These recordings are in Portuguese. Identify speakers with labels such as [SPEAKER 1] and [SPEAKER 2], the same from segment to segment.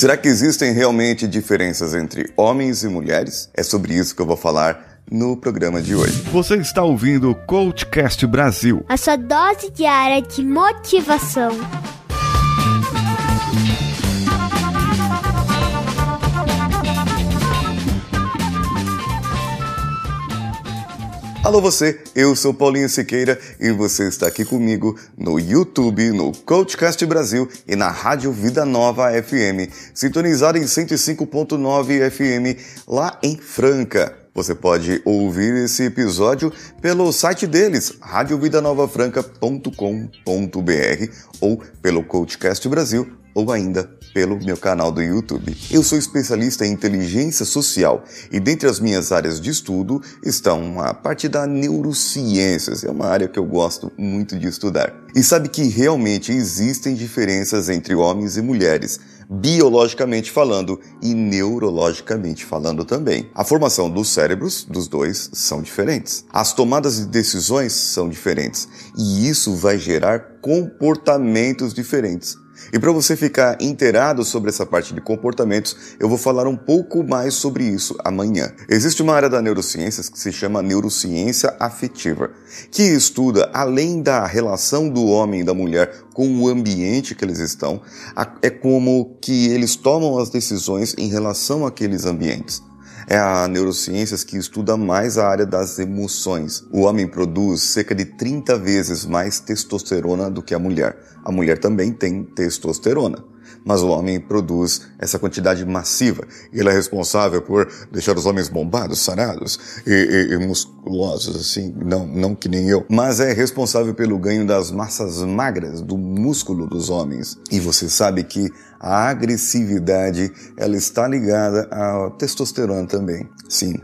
[SPEAKER 1] Será que existem realmente diferenças entre homens e mulheres? É sobre isso que eu vou falar no programa de hoje.
[SPEAKER 2] Você está ouvindo o Coachcast Brasil
[SPEAKER 3] a sua dose diária de motivação.
[SPEAKER 1] Alô você, eu sou Paulinho Siqueira e você está aqui comigo no YouTube, no Coachcast Brasil e na Rádio Vida Nova FM, sintonizada em 105.9 FM lá em Franca. Você pode ouvir esse episódio pelo site deles, radiovidanovafranca.com.br ou pelo Coachcast Brasil ou ainda pelo meu canal do YouTube. Eu sou especialista em inteligência social e dentre as minhas áreas de estudo estão a parte da neurociências, é uma área que eu gosto muito de estudar. E sabe que realmente existem diferenças entre homens e mulheres, biologicamente falando e neurologicamente falando também. A formação dos cérebros dos dois são diferentes. As tomadas de decisões são diferentes e isso vai gerar comportamentos diferentes. E para você ficar inteirado sobre essa parte de comportamentos, eu vou falar um pouco mais sobre isso amanhã. Existe uma área da neurociências que se chama neurociência afetiva, que estuda além da relação do homem e da mulher com o ambiente que eles estão, é como que eles tomam as decisões em relação àqueles ambientes é a neurociências que estuda mais a área das emoções. O homem produz cerca de 30 vezes mais testosterona do que a mulher. A mulher também tem testosterona mas o homem produz essa quantidade massiva. Ele é responsável por deixar os homens bombados, sarados e, e, e, musculosos, assim, não, não que nem eu, mas é responsável pelo ganho das massas magras, do músculo dos homens. E você sabe que a agressividade, ela está ligada à testosterona também. Sim,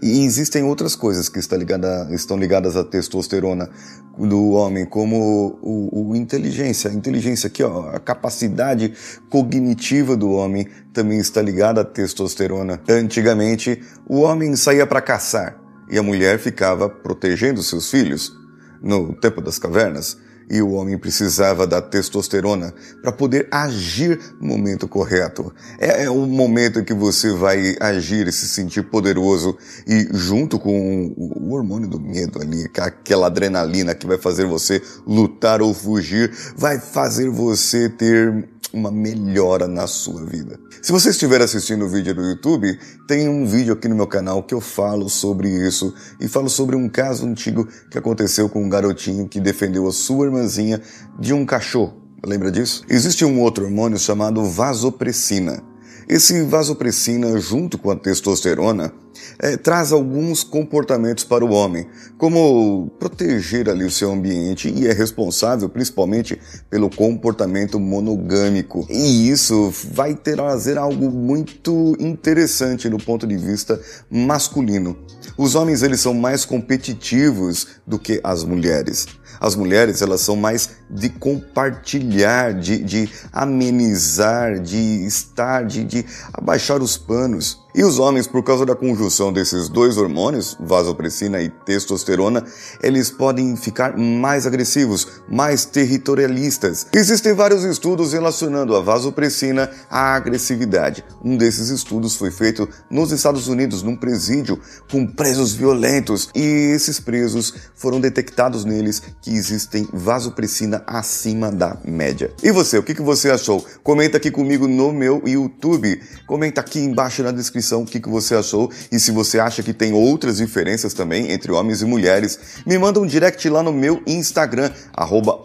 [SPEAKER 1] e existem outras coisas que ligada, estão ligadas à testosterona do homem, como o, o, inteligência. A inteligência aqui, ó, a capacidade cognitiva do homem também está ligada à testosterona. Antigamente, o homem saía para caçar e a mulher ficava protegendo seus filhos. No tempo das cavernas, e o homem precisava da testosterona para poder agir no momento correto. É, é o momento em que você vai agir e se sentir poderoso e junto com o hormônio do medo ali, aquela adrenalina que vai fazer você lutar ou fugir, vai fazer você ter uma melhora na sua vida. Se você estiver assistindo o vídeo do YouTube, tem um vídeo aqui no meu canal que eu falo sobre isso e falo sobre um caso antigo que aconteceu com um garotinho que defendeu a sua irmãzinha de um cachorro. Lembra disso? Existe um outro hormônio chamado vasopressina. Esse vasopressina, junto com a testosterona, é, traz alguns comportamentos para o homem, como proteger ali o seu ambiente e é responsável principalmente pelo comportamento monogâmico. E isso vai trazer algo muito interessante do ponto de vista masculino. Os homens eles são mais competitivos do que as mulheres. As mulheres, elas são mais de compartilhar, de, de amenizar, de estar, de, de abaixar os panos. E os homens, por causa da conjunção desses dois hormônios, vasopressina e testosterona, eles podem ficar mais agressivos, mais territorialistas. Existem vários estudos relacionando a vasopressina à agressividade. Um desses estudos foi feito nos Estados Unidos, num presídio com presos violentos, e esses presos foram detectados neles que existem vasopressina acima da média. E você, o que você achou? Comenta aqui comigo no meu YouTube. Comenta aqui embaixo na descrição descrição o que, que você achou e se você acha que tem outras diferenças também entre homens e mulheres, me manda um direct lá no meu Instagram, arroba.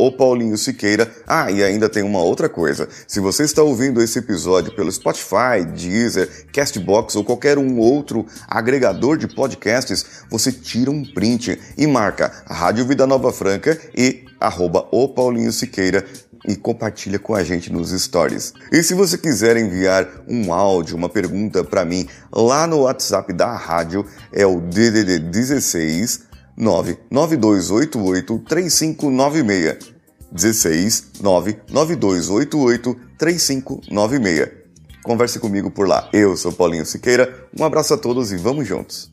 [SPEAKER 1] Ah, e ainda tem uma outra coisa. Se você está ouvindo esse episódio pelo Spotify, Deezer, Castbox ou qualquer um outro agregador de podcasts, você tira um print e marca Rádio Vida Nova Franca e arroba Siqueira e compartilha com a gente nos stories. E se você quiser enviar um áudio, uma pergunta para mim lá no WhatsApp da rádio, é o DDD 16 99288 3596. 16 99288 3596. Converse comigo por lá. Eu sou Paulinho Siqueira. Um abraço a todos e vamos juntos.